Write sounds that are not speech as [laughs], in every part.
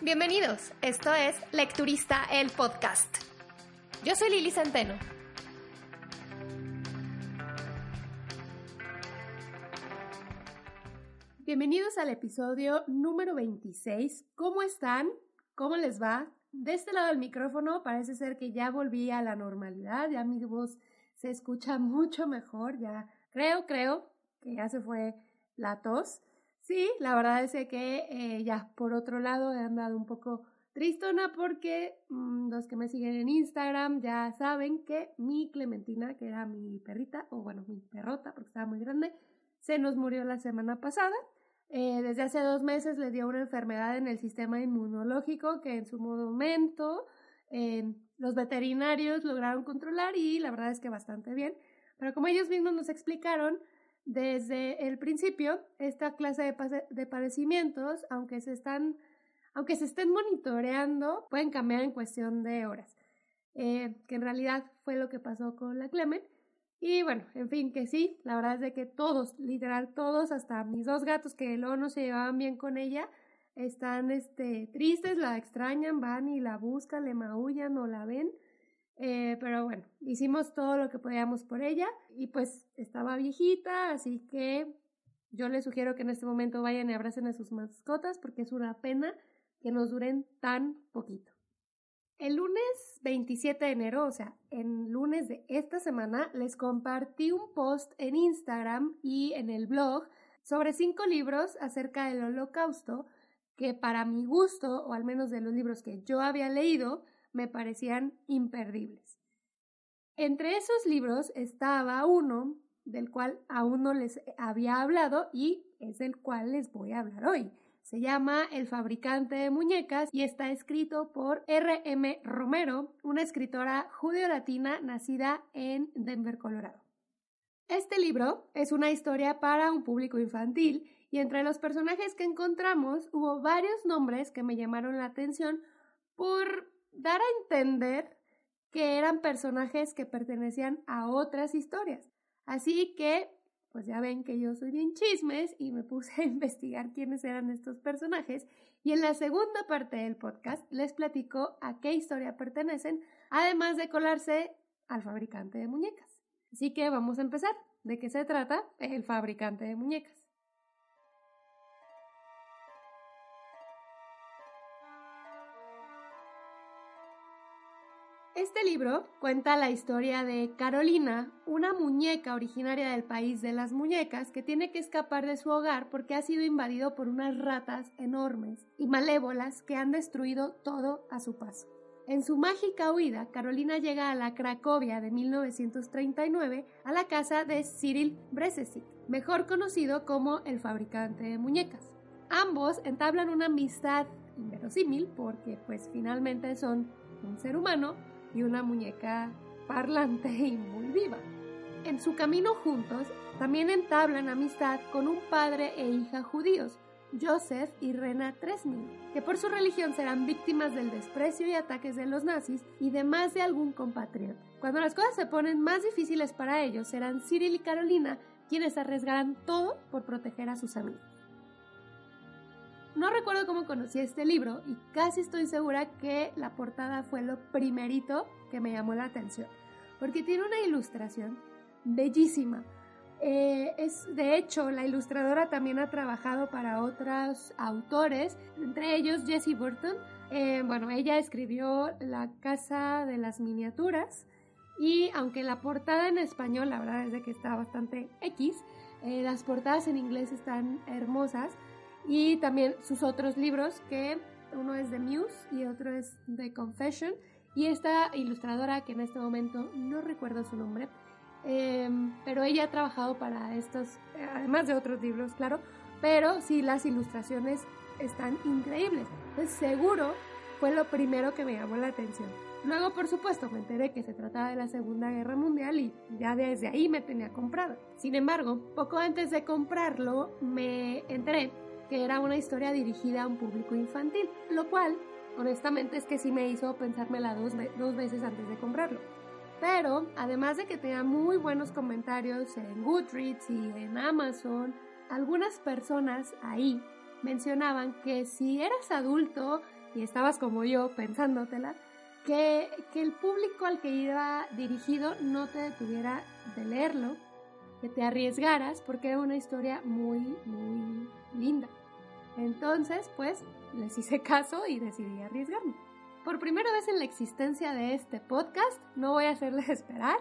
Bienvenidos, esto es Lecturista el podcast. Yo soy Lili Centeno. Bienvenidos al episodio número 26. ¿Cómo están? ¿Cómo les va? De este lado del micrófono parece ser que ya volví a la normalidad, ya mi voz se escucha [laughs] mucho mejor, ya creo, creo que ya se fue la tos. Sí, la verdad es que eh, ya por otro lado he andado un poco tristona porque mm, los que me siguen en Instagram ya saben que mi Clementina, que era mi perrita, o bueno, mi perrota porque estaba muy grande, se nos murió la semana pasada. Eh, desde hace dos meses le dio una enfermedad en el sistema inmunológico que en su momento eh, los veterinarios lograron controlar y la verdad es que bastante bien. Pero como ellos mismos nos explicaron, desde el principio, esta clase de, padecimientos, aunque se, están, aunque se estén monitoreando, pueden cambiar en cuestión de horas. Eh, que en realidad fue lo que pasó con la Clement. Y bueno, en fin, que sí, la verdad es de que todos, literal todos, hasta mis dos gatos que luego no se llevaban bien con ella, están este, tristes, la extrañan, van y la buscan, le maullan o la ven. Eh, pero bueno, hicimos todo lo que podíamos por ella y pues estaba viejita, así que yo les sugiero que en este momento vayan y abracen a sus mascotas porque es una pena que nos duren tan poquito. El lunes 27 de enero, o sea, en lunes de esta semana, les compartí un post en Instagram y en el blog sobre cinco libros acerca del holocausto que para mi gusto, o al menos de los libros que yo había leído, me parecían imperdibles. Entre esos libros estaba uno del cual aún no les había hablado y es del cual les voy a hablar hoy. Se llama El fabricante de muñecas y está escrito por R. M. Romero, una escritora judeo-latina nacida en Denver, Colorado. Este libro es una historia para un público infantil y entre los personajes que encontramos hubo varios nombres que me llamaron la atención por dar a entender que eran personajes que pertenecían a otras historias. Así que, pues ya ven que yo soy bien chismes y me puse a [laughs] investigar quiénes eran estos personajes y en la segunda parte del podcast les platico a qué historia pertenecen, además de colarse al fabricante de muñecas. Así que vamos a empezar. ¿De qué se trata? El fabricante de muñecas. Este libro cuenta la historia de Carolina, una muñeca originaria del país de las muñecas que tiene que escapar de su hogar porque ha sido invadido por unas ratas enormes y malévolas que han destruido todo a su paso. En su mágica huida, Carolina llega a la Cracovia de 1939 a la casa de Cyril Bresesic, mejor conocido como el fabricante de muñecas. Ambos entablan una amistad inverosímil porque pues finalmente son un ser humano y una muñeca parlante y muy viva. En su camino juntos, también entablan amistad con un padre e hija judíos, Joseph y Rena Tresmin, que por su religión serán víctimas del desprecio y ataques de los nazis y de más de algún compatriota. Cuando las cosas se ponen más difíciles para ellos, serán Cyril y Carolina quienes arriesgarán todo por proteger a sus amigos. No recuerdo cómo conocí este libro y casi estoy segura que la portada fue lo primerito que me llamó la atención, porque tiene una ilustración bellísima. Eh, es, de hecho, la ilustradora también ha trabajado para otros autores, entre ellos Jessie Burton. Eh, bueno, ella escribió La Casa de las Miniaturas y aunque la portada en español, la verdad es de que está bastante X, eh, las portadas en inglés están hermosas y también sus otros libros que uno es de Muse y otro es de Confession. Y esta ilustradora que en este momento no recuerdo su nombre em, pero ella ha trabajado para estos además de otros libros claro pero sí las ilustraciones están increíbles. Pues seguro fue lo primero que me llamó la atención. Luego, por supuesto, me enteré que se trataba de la Segunda Guerra Mundial y ya desde ahí me tenía comprado. Sin embargo, poco antes de comprarlo, me enteré que era una historia dirigida a un público infantil, lo cual, honestamente, es que sí me hizo pensármela dos, dos veces antes de comprarlo. Pero, además de que tenía muy buenos comentarios en Goodreads y en Amazon, algunas personas ahí mencionaban que si eras adulto y estabas como yo pensándotela, que, que el público al que iba dirigido no te detuviera de leerlo, que te arriesgaras porque era una historia muy, muy linda. Entonces, pues, les hice caso y decidí arriesgarme. Por primera vez en la existencia de este podcast, no voy a hacerles [laughs] esperar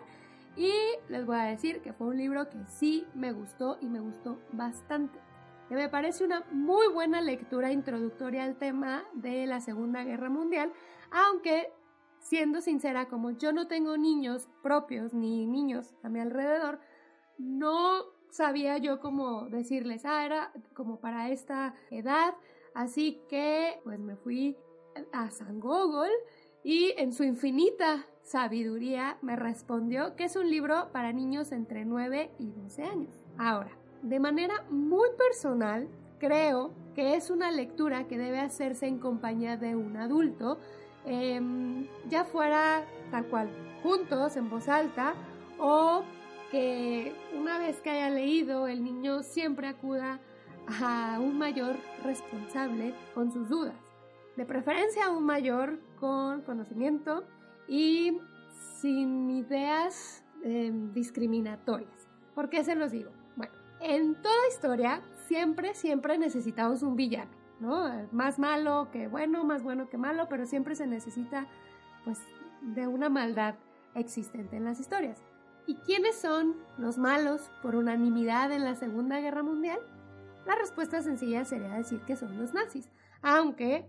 y les voy a decir que fue un libro que sí me gustó y me gustó bastante. Que me parece una muy buena lectura introductoria al tema de la Segunda Guerra Mundial, aunque siendo sincera, como yo no tengo niños propios ni niños a mi alrededor, no sabía yo cómo decirles, ah, era como para esta edad, así que pues me fui a San Google y en su infinita sabiduría me respondió que es un libro para niños entre 9 y 12 años. Ahora, de manera muy personal, creo que es una lectura que debe hacerse en compañía de un adulto, em, ya fuera tal cual, juntos, en voz alta, o que una vez que haya leído el niño siempre acuda a un mayor responsable con sus dudas. De preferencia a un mayor con conocimiento y sin ideas em, discriminatorias. ¿Por qué se los digo? Bueno, en toda historia siempre, siempre necesitamos un villano, ¿no? Más malo que bueno, más bueno que malo, pero siempre se necesita, pues, de una maldad existente en las historias. ¿Y quiénes son los malos por unanimidad en la Segunda Guerra Mundial? La respuesta sencilla sería decir que son los nazis, aunque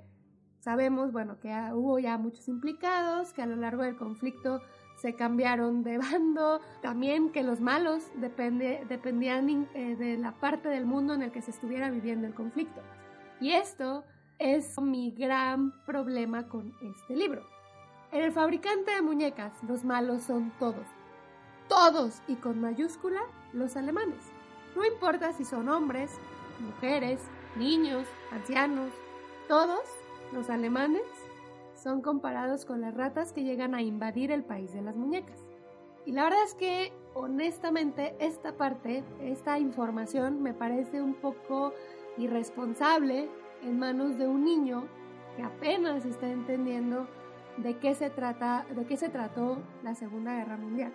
sabemos, bueno, que hubo ya muchos implicados, que a lo largo del conflicto se cambiaron de bando, también que los malos dependían eh, de la parte del mundo en el que se estuviera viviendo el conflicto. Y esto es mi gran problema con este libro. En el fabricante de muñecas, los malos son todos, todos y con mayúscula los alemanes. No importa si son hombres, mujeres, niños, ancianos, todos los alemanes son comparados con las ratas que llegan a invadir el país de las muñecas. Y la verdad es que honestamente esta parte, esta información me parece un poco irresponsable en manos de un niño que apenas está entendiendo de qué se trata, de qué se trató la Segunda Guerra Mundial.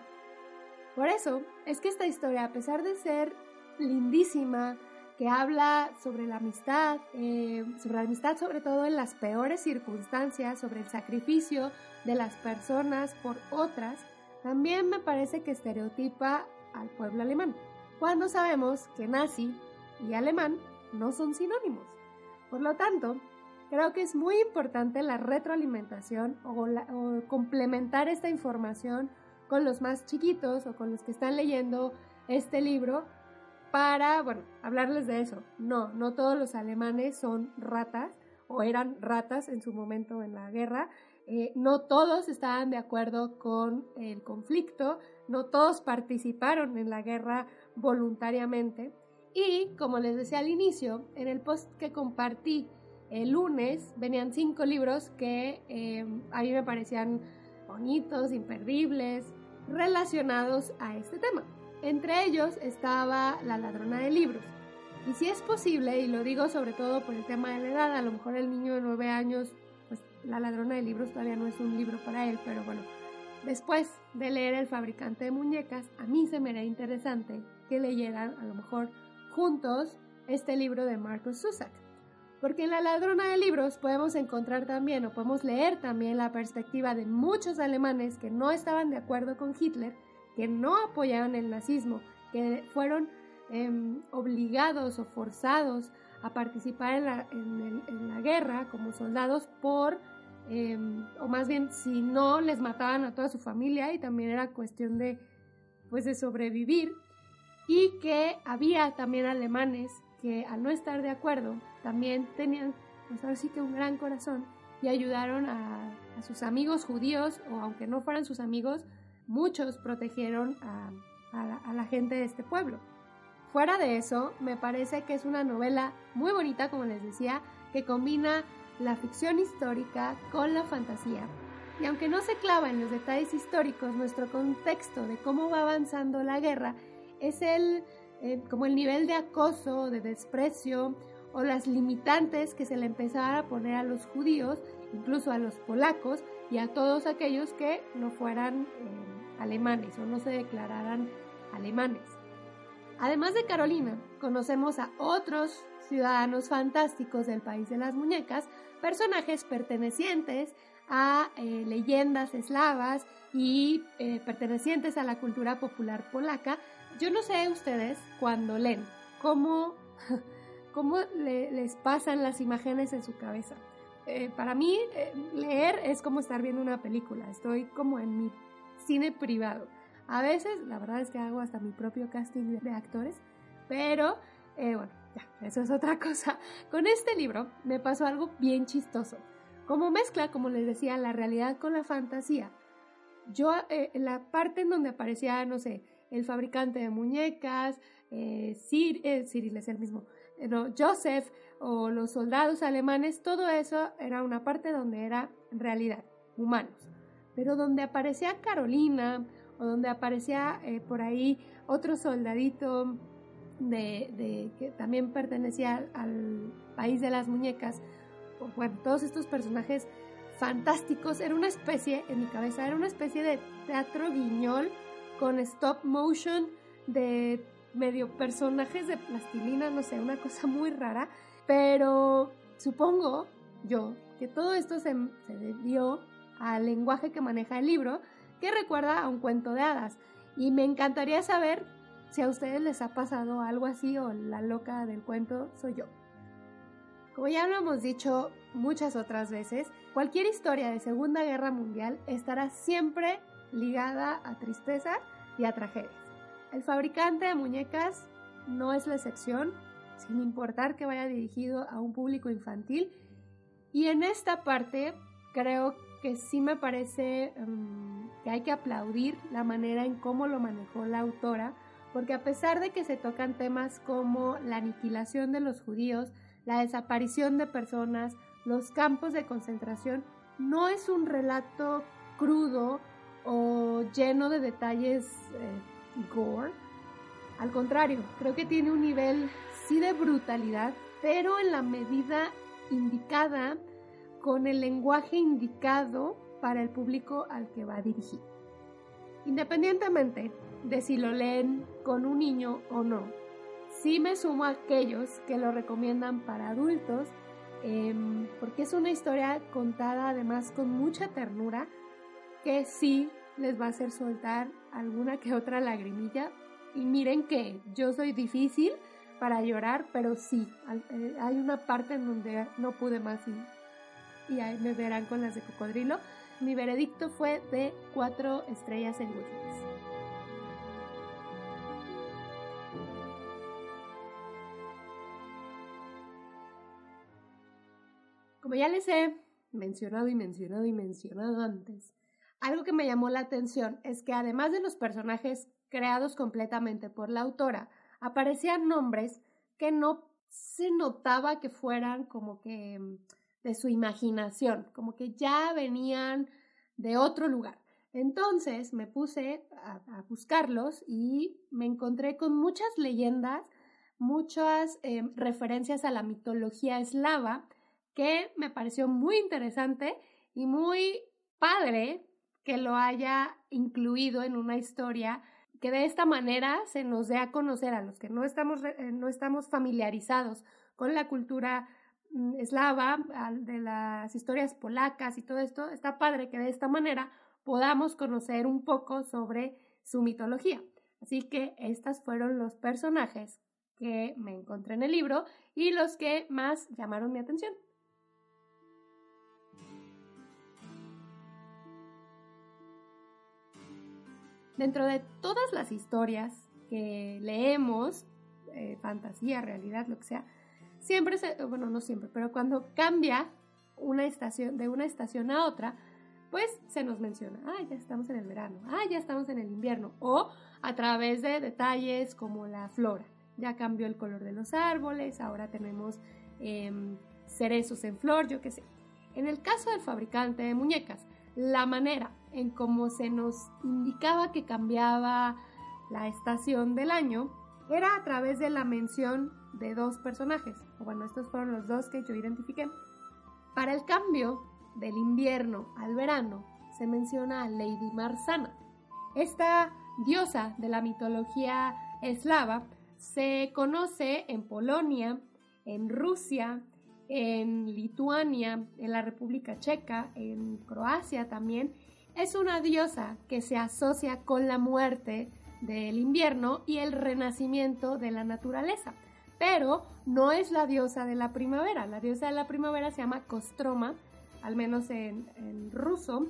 Por eso es que esta historia, a pesar de ser lindísima, que habla sobre la amistad, eh, sobre la amistad sobre todo en las peores circunstancias, sobre el sacrificio de las personas por otras, también me parece que estereotipa al pueblo alemán, cuando sabemos que nazi y alemán no son sinónimos. Por lo tanto, creo que es muy importante la retroalimentación o, o complementar esta información con los más chiquitos o con los que están leyendo este libro para, bueno, hablarles de eso. No, no todos los alemanes son ratas o eran ratas en su momento en la guerra. Eh, no todos estaban de acuerdo con el conflicto, no todos participaron en la guerra voluntariamente. Y como les decía al inicio, en el post que compartí el lunes venían cinco libros que eh, a mí me parecían bonitos, imperdibles, relacionados a este tema. Entre ellos estaba La ladrona de libros. Y si es posible, y lo digo sobre todo por el tema de la edad, a lo mejor el niño de nueve años, pues La ladrona de libros todavía no es un libro para él, pero bueno, después de leer El fabricante de muñecas, a mí se me era interesante que leyeran a lo mejor juntos este libro de Marcus Zusak. Porque en La ladrona de libros podemos encontrar también o podemos leer también la perspectiva de muchos alemanes que no estaban de acuerdo con Hitler, que no apoyaron el nazismo, que fueron em, obligados o forzados a participar en la, guerra como soldados por, em, o más bien si no les mataban a toda su familia y también era cuestión de, pues de sobrevivir. Y que había también alemanes que al no estar de acuerdo también tenían, pues ahora sí que un gran corazón y ayudaron a, sus amigos judíos, o aunque no fueran sus amigos, muchos protegieron a, a la gente de este pueblo. Fuera de eso, me parece que es una novela muy bonita, como les decía, que combina la ficción histórica con la fantasía. Y aunque no se clava en los detalles históricos, nuestro contexto de cómo va avanzando la guerra es el eh, como el nivel de acoso, de desprecio o las limitantes que se le empezaban a poner a los judíos, incluso a los polacos y a todos aquellos que no fueran eh, alemanes o no se declararan alemanes. Además de Carolina, conocemos a otros ciudadanos fantásticos del país de las muñecas, personajes pertenecientes a eh, leyendas eslavas y pertenecientes a la cultura popular polaca. Yo no sé ustedes cuando leen cómo, [laughs] cómo les pasan las imágenes en su cabeza. Eh, para mí leer es como estar viendo una película, estoy como en mi cine privado. A veces, la verdad es que hago hasta mi propio casting de actores, pero bueno, ya, eso es otra [laughs] cosa. Con este libro me pasó algo bien chistoso. Como mezcla, como les decía, la realidad con la fantasía. Yo, eh, la parte en donde aparecía, no sé, el fabricante de muñecas, eh, eh Cyril es el mismo, eh, no, Joseph o los soldados alemanes, todo eso era una parte donde era realidad, humanos. Pero donde aparecía Carolina o donde aparecía por ahí otro soldadito de, que también pertenecía al país de las muñecas, bueno, todos estos personajes fantásticos, era una especie, en mi cabeza, era una especie de teatro guiñol con stop motion de medio personajes de plastilina, no sé, una cosa muy rara, pero supongo yo que todo esto se, debió al lenguaje que maneja el libro, que recuerda a un cuento de hadas. Y me encantaría saber si a ustedes les ha pasado algo así o la loca del cuento soy yo. Como ya lo hemos dicho muchas otras veces, cualquier historia de Segunda Guerra Mundial estará siempre ligada a tristeza y a tragedias. El fabricante de muñecas no es la excepción, sin importar que vaya dirigido a un público infantil. Y en esta parte creo que sí me parece mm, que hay que aplaudir la manera en cómo lo manejó la autora, porque a pesar de que se tocan temas como la aniquilación de los judíos, la desaparición de personas, los campos de concentración, no es un relato crudo o lleno de detalles eh, gore. Al contrario, creo que tiene un nivel sí de brutalidad, pero en la medida indicada, con el lenguaje indicado para el público al que va dirigido. Independientemente de si lo leen con un niño o no, sí me sumo a aquellos que lo recomiendan para adultos, em, porque es una historia contada además con mucha ternura, que sí les va a hacer soltar alguna que otra lagrimilla. Y miren que yo soy difícil para llorar, pero sí, eh, hay una parte en donde no pude más y, y ahí me verán con las de cocodrilo. Mi veredicto fue de cuatro estrellas en Goodreads. Como ya les he mencionado y mencionado y mencionado antes, algo que me llamó la atención es que además de los personajes creados completamente por la autora, aparecían nombres que no se notaba que fueran como que mm, de su imaginación, como que ya venían de otro lugar. Entonces me puse a, buscarlos y me encontré con muchas leyendas, muchas em, referencias a la mitología eslava que me pareció muy interesante y muy padre que lo haya incluido en una historia que de esta manera se nos dé a conocer a los que no estamos, eh, no estamos familiarizados con la cultura mm, eslava, de las historias polacas y todo esto, está padre que de esta manera podamos conocer un poco sobre su mitología. Así que estos fueron los personajes que me encontré en el libro y los que más llamaron mi atención. Dentro de todas las historias que leemos, eh, fantasía, realidad, lo que sea, siempre se, bueno, no siempre, pero cuando cambia una estación, de una estación a otra, pues se nos menciona, ah, ya estamos en el verano, ah, ya estamos en el invierno, o a través de detalles como la flora, ya cambió el color de los árboles, ahora tenemos em, cerezos en flor, yo qué sé. En el caso del fabricante de muñecas, la manera en cómo se nos indicaba que cambiaba la estación del año era a través de la mención de dos personajes. Bueno, estos fueron los dos que yo identifiqué. Para el cambio del invierno al verano se menciona a Lady Marsana. Esta diosa de la mitología eslava se conoce en Polonia, en Rusia, en Lituania, en la República Checa, en Croacia también. Es una diosa que se asocia con la muerte del invierno y el renacimiento de la naturaleza. Pero no es la diosa de la primavera. La diosa de la primavera se llama Kostroma, al menos en, en ruso.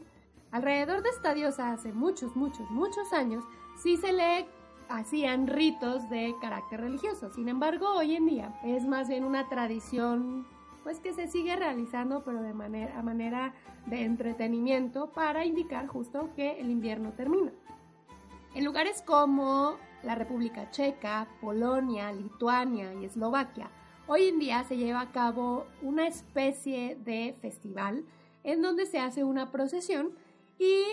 Alrededor de esta diosa hace muchos, muchos, muchos años sí se le hacían ritos de carácter religioso. Sin embargo, hoy en día es más bien una tradición pues que se sigue realizando pero de manera, a manera de entretenimiento para indicar justo que el invierno termina. En lugares como la República Checa, Polonia, Lituania y Eslovaquia, hoy en día se lleva a cabo una especie de festival en donde se hace una procesión y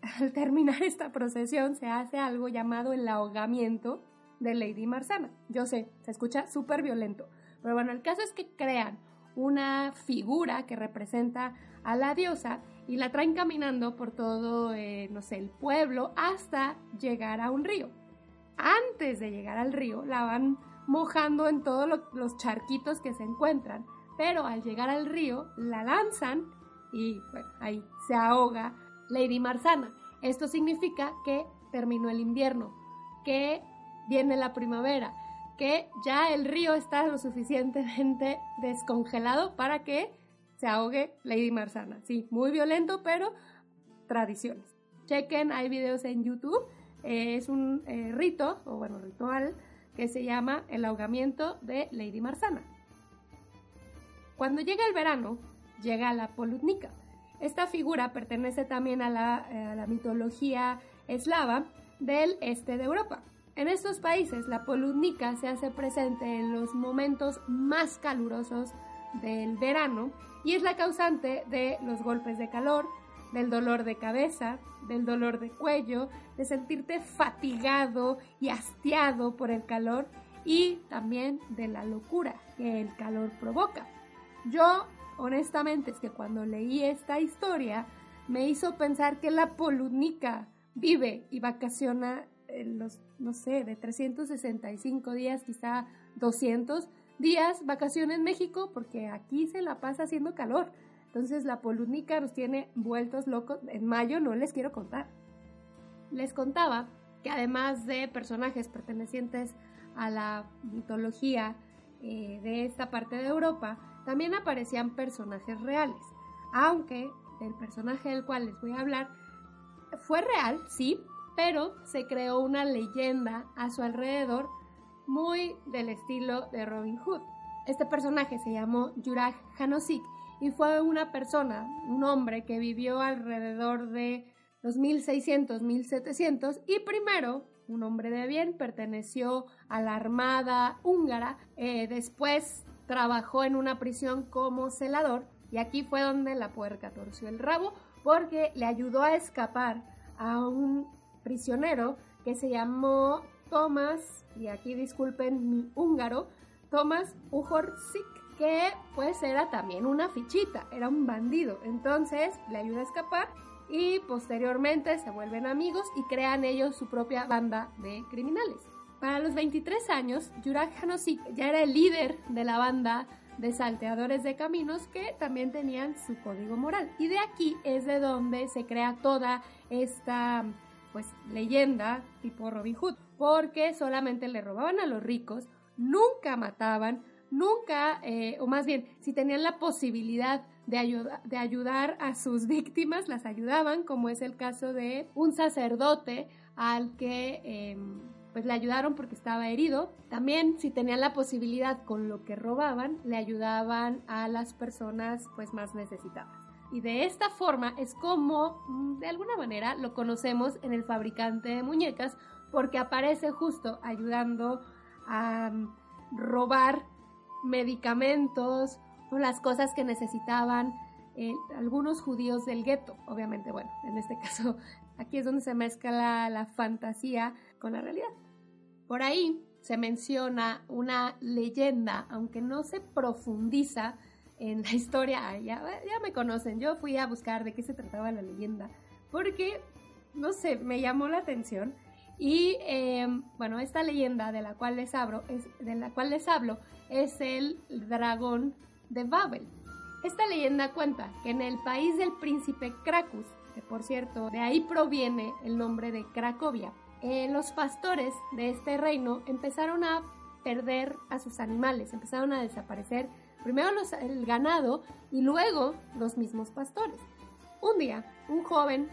[laughs] al terminar esta procesión se hace algo llamado el ahogamiento de Lady Marsana. Yo sé, se escucha súper violento, pero bueno, el caso es que crean una figura que representa a la diosa y la traen caminando por todo, eh, no sé, el pueblo hasta llegar a un río. Antes de llegar al río, la van mojando en todos los charquitos que se encuentran, pero al llegar al río, la lanzan y ahí se ahoga Lady Marsana. Esto significa que terminó el invierno, que viene la primavera, que ya el río está lo suficientemente [laughs] descongelado para que se ahogue Lady Marsana. Sí, muy violento, pero tradiciones. Chequen, hay videos en YouTube. Eh, es un eh, rito, o bueno, ritual, que se llama el ahogamiento de Lady Marsana. Cuando llega el verano, llega la polutnica. Esta figura pertenece también a la, eh, a la mitología eslava del este de Europa. En estos países, la poludnica se hace presente en los momentos más calurosos del verano y es la causante de los golpes de calor, del dolor de cabeza, del dolor de cuello, de sentirte fatigado y hastiado por el calor y también de la locura que el calor provoca. Yo, honestamente, es que cuando leí esta historia me hizo pensar que la poludnica vive y vacaciona los, no sé, de 365 días, quizá 200 días vacaciones en México, porque aquí se la pasa haciendo calor. Entonces la polúnica nos tiene vueltos locos. En mayo no les quiero contar. Les contaba que además de personajes pertenecientes a la mitología eh, de esta parte de Europa, también aparecían personajes reales. Aunque el personaje del cual les voy a hablar fue real, sí, pero se creó una leyenda a su alrededor muy del estilo de Robin Hood. Este personaje se llamó Juraj Hanosik y fue una persona, un hombre que vivió alrededor de los 1600, 1700 y primero, un hombre de bien, perteneció a la armada húngara, eh, después trabajó en una prisión como celador y aquí fue donde la puerca torció el rabo porque le ayudó a escapar a un prisionero que se llamó Thomas, y aquí disculpen mi húngaro, Thomas Ujorsik, que pues era también una fichita, era un bandido. Entonces le ayuda a escapar y posteriormente se vuelven amigos y crean ellos su propia banda de criminales. Para los 23 años, Jurak Hanosik ya era el líder de la banda de salteadores de caminos que también tenían su código moral. Y de aquí es de donde se crea toda esta pues leyenda tipo Robin Hood, porque solamente le robaban a los ricos, nunca mataban, nunca, eh, o más bien, si tenían la posibilidad de, de ayudar a sus [laughs] víctimas, las ayudaban, como es el caso de un sacerdote al que em, pues le ayudaron porque estaba herido. También si tenían la posibilidad con lo que robaban, le ayudaban a las personas pues más necesitadas. Y de esta forma es como, mm, de alguna manera, lo conocemos en el fabricante de muñecas, porque aparece justo ayudando a mm, robar medicamentos o las cosas que necesitaban eh, algunos judíos del gueto. Obviamente, bueno, en este [laughs] caso, aquí es donde se mezcla la fantasía con la realidad. Por ahí se menciona una leyenda, aunque no se profundiza en la historia, ya, ya me conocen, yo fui a buscar de qué se trataba la leyenda, porque, no sé, me llamó la atención. Y em, bueno, esta leyenda de la cual les hablo es, de la cual les hablo es el dragón de Babel. Esta leyenda cuenta que en el país del príncipe Cracus, que por cierto de ahí proviene el nombre de Cracovia, eh, los pastores de este reino empezaron a perder a sus animales, empezaron a desaparecer primero el ganado y luego los mismos pastores. Un día, un joven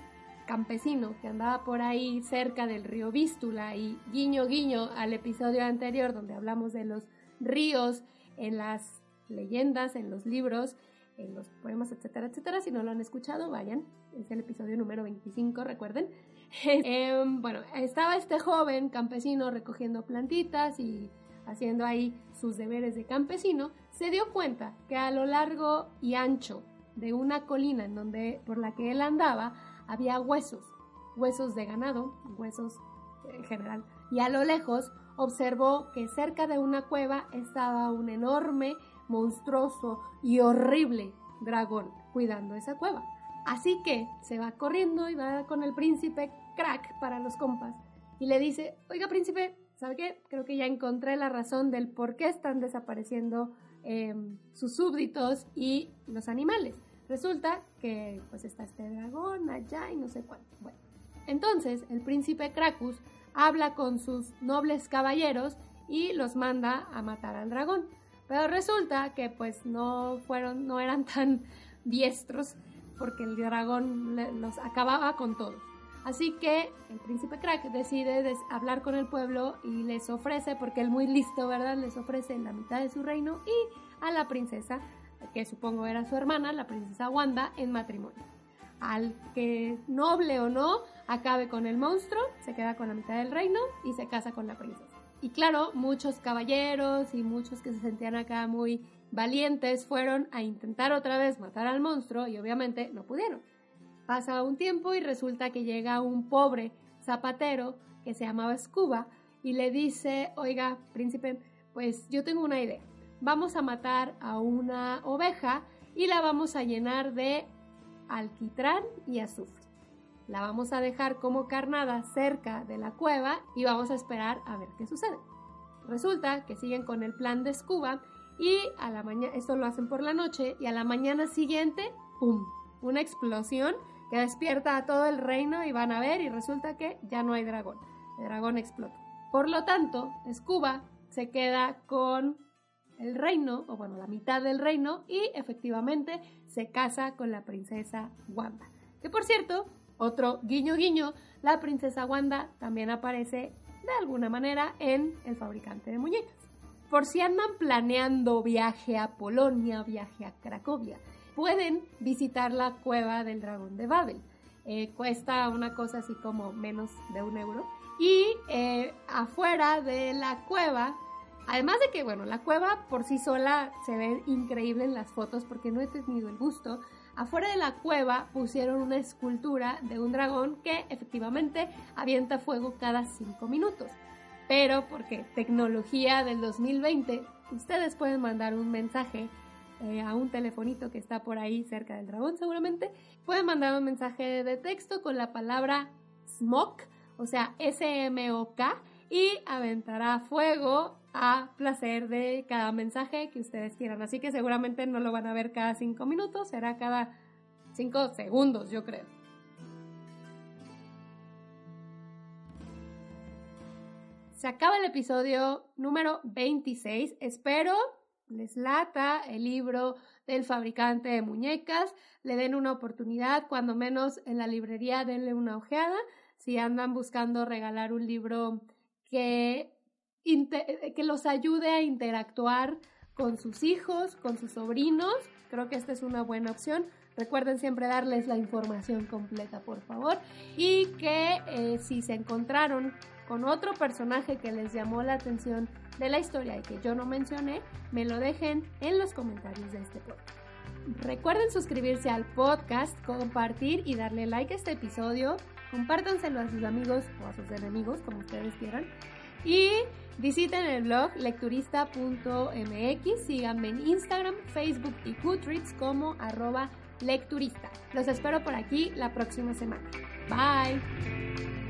campesino que andaba por ahí cerca del río Vístula y guiño guiño al episodio anterior donde hablamos de los ríos en las leyendas, en los libros, en los poemas, etcétera, etcétera. Si no lo han escuchado, vayan. Es el episodio número 25, recuerden. [laughs] Em, bueno, estaba este joven campesino recogiendo plantitas y haciendo ahí sus deberes de campesino. Se dio cuenta que a lo largo y ancho de una colina en donde, por la que él andaba, había huesos, huesos de ganado, huesos en general. Y a lo lejos observó que cerca de una cueva estaba un enorme, monstruoso y horrible dragón cuidando esa cueva. Así que se va corriendo y va con el príncipe crack para los compas y le dice, oiga príncipe, ¿sabe qué? Creo que ya encontré la razón del por qué están desapareciendo em, sus súbditos y los animales. Resulta que pues está este dragón allá y no sé cuánto. Bueno, entonces el príncipe Cracus habla con sus nobles caballeros y los manda a matar al dragón. Pero resulta que pues no fueron, no eran tan [laughs] diestros porque el dragón los acababa con todos. Así que el príncipe Crack decide hablar con el pueblo y les ofrece, porque él muy listo, ¿verdad? Les ofrece la mitad de su reino y a la princesa que supongo era su hermana, la princesa Wanda, en matrimonio. Al que, noble o no, acabe con el monstruo, se queda con la mitad del reino y se casa con la princesa. Y claro, muchos caballeros y muchos que se sentían acá muy valientes fueron a intentar otra vez matar al monstruo y obviamente no pudieron. Pasa un tiempo y resulta que llega un pobre zapatero que se llamaba Scuba y le dice, oiga, príncipe, pues yo tengo una idea vamos a matar a una oveja y la vamos a llenar de alquitrán y azufre. La vamos a dejar como carnada cerca de la cueva y vamos a esperar a ver qué sucede. Resulta que siguen con el plan de Scuba y a la mañana, esto lo hacen por la noche y a la mañana siguiente, ¡pum! Una explosión que despierta a todo el reino y van a ver y resulta que ya no hay dragón. El dragón explota. Por lo tanto, Scuba se queda con el reino, o bueno, la mitad del reino, y efectivamente se casa con la princesa Wanda. Que por cierto, otro guiño guiño, la princesa Wanda también aparece de alguna manera en El fabricante de muñecas. Por si andan planeando viaje a Polonia, viaje a Cracovia, pueden visitar la cueva del dragón de Babel. Eh, cuesta una cosa así como menos de un euro. Y eh, afuera de la cueva Además de que, bueno, la cueva por sí sola se ve increíble en las fotos porque no he tenido el gusto. Afuera de la cueva pusieron una escultura de un dragón que efectivamente avienta fuego cada cinco minutos. Pero porque tecnología del 2020, ustedes pueden mandar un mensaje eh, a un telefonito que está por ahí cerca del dragón seguramente. Pueden mandar un mensaje de texto con la palabra smoke, o sea, S-M-O-K, y aventará fuego a placer de cada mensaje que ustedes quieran. Así que seguramente no lo van a ver cada cinco minutos, será cada cinco segundos, yo creo. Se acaba el episodio número 26. Espero les lata el libro del fabricante de muñecas, le den una oportunidad, cuando menos en la librería denle una ojeada. Si andan buscando regalar un libro que que los ayude a interactuar con sus hijos, con sus sobrinos. Creo que esta es una buena opción. Recuerden siempre darles la información completa, por favor. Y que eh, si se encontraron con otro personaje que les llamó la atención de la historia y que yo no mencioné, me lo dejen en los comentarios de este podcast. Recuerden suscribirse al podcast, compartir y darle like a este episodio. Compártanselo a sus amigos o a sus enemigos, como ustedes quieran. Y Visiten el blog lecturista.mx, síganme en Instagram, Facebook y Goodreads como arroba lecturista. Los espero por aquí la próxima semana. Bye.